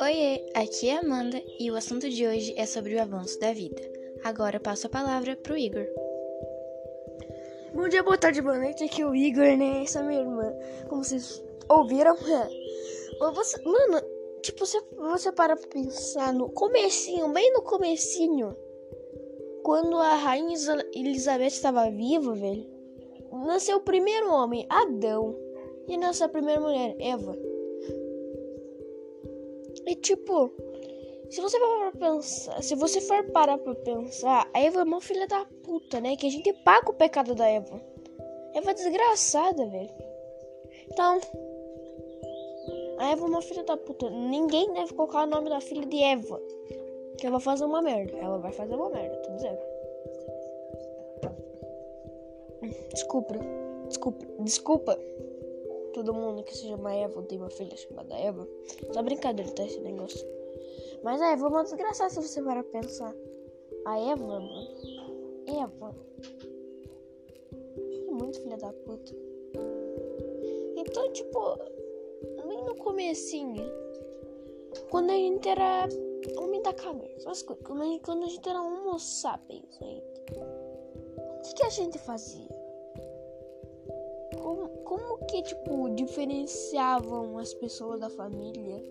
Oiê, aqui é Amanda e o assunto de hoje é sobre o avanço da vida. Agora passo a palavra pro Igor. Bom dia, boa tarde, boa noite. Aqui é o Igor, né? Essa é minha irmã. Como vocês ouviram, você, mano, tipo, você, você para pra pensar no comecinho, bem no comecinho, quando a rainha Elizabeth estava viva, velho, nasceu o primeiro homem, Adão, e nasceu a primeira mulher, Eva. E tipo, se você parar pra pensar, se você for parar pra pensar, a Eva é uma filha da puta, né? Que a gente paga o pecado da Eva. Eva é desgraçada, velho. Então, a Eva é uma filha da puta. Ninguém deve colocar o nome da filha de Eva. Que ela vai fazer uma merda. Ela vai fazer uma merda, tô dizendo. Desculpa. Desculpa. Desculpa todo mundo que se chama Eva tem uma filha chamada Eva. Só brincadeira, tá? Esse negócio. Mas a Eva é uma desgraçada se você para pensar. A Eva, mano. Eva. É muito filha da puta. Então, tipo, bem no comecinho. Quando a gente era homem da cabeça. Gente, quando a gente era homo sapiens ainda. Que, que a gente fazia? Como, como que, tipo, diferenciavam as pessoas da família?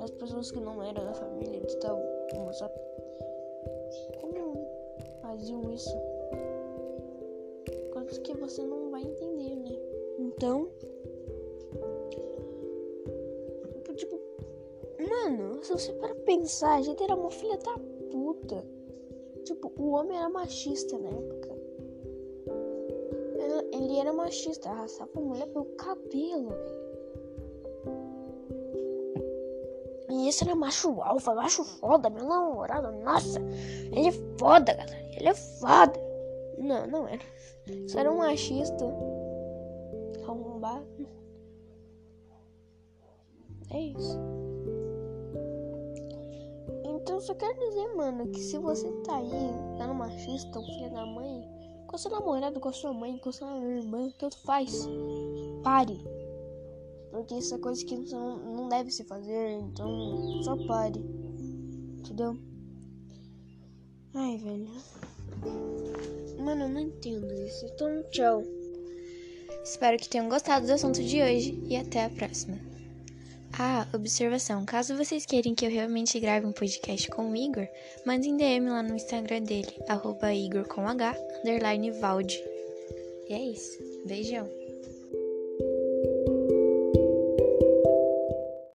As pessoas que não eram da família homo sapiens? Como faziam isso? Coisas que você não vai entender, né? Então, tipo, mano, se você para pensar, a gente era uma filha da puta. Tipo, o homem era machista na época. Ele era machista, arrastava a mulher pelo cabelo. E esse era macho alfa, macho foda, meu namorado. Nossa, ele é foda, galera. Ele é foda. Não, não era. Isso era um machista. Arrombado. É isso. Então só quero dizer, mano, que se você tá aí, tá no machista, um filho da mãe, com seu namorado, com sua mãe, com sua irmã, tanto faz. Pare. Porque isso é coisa que não, não deve se fazer, então só pare. Entendeu? Ai, velho. Mano, eu não entendo isso. Então, tchau. Espero que tenham gostado do assunto de hoje e até a próxima. Ah, observação: caso vocês queiram que eu realmente grave um podcast com o Igor, mandem DM lá no Instagram dele, arroba Igor com H, underline Valde. E é isso. Beijão.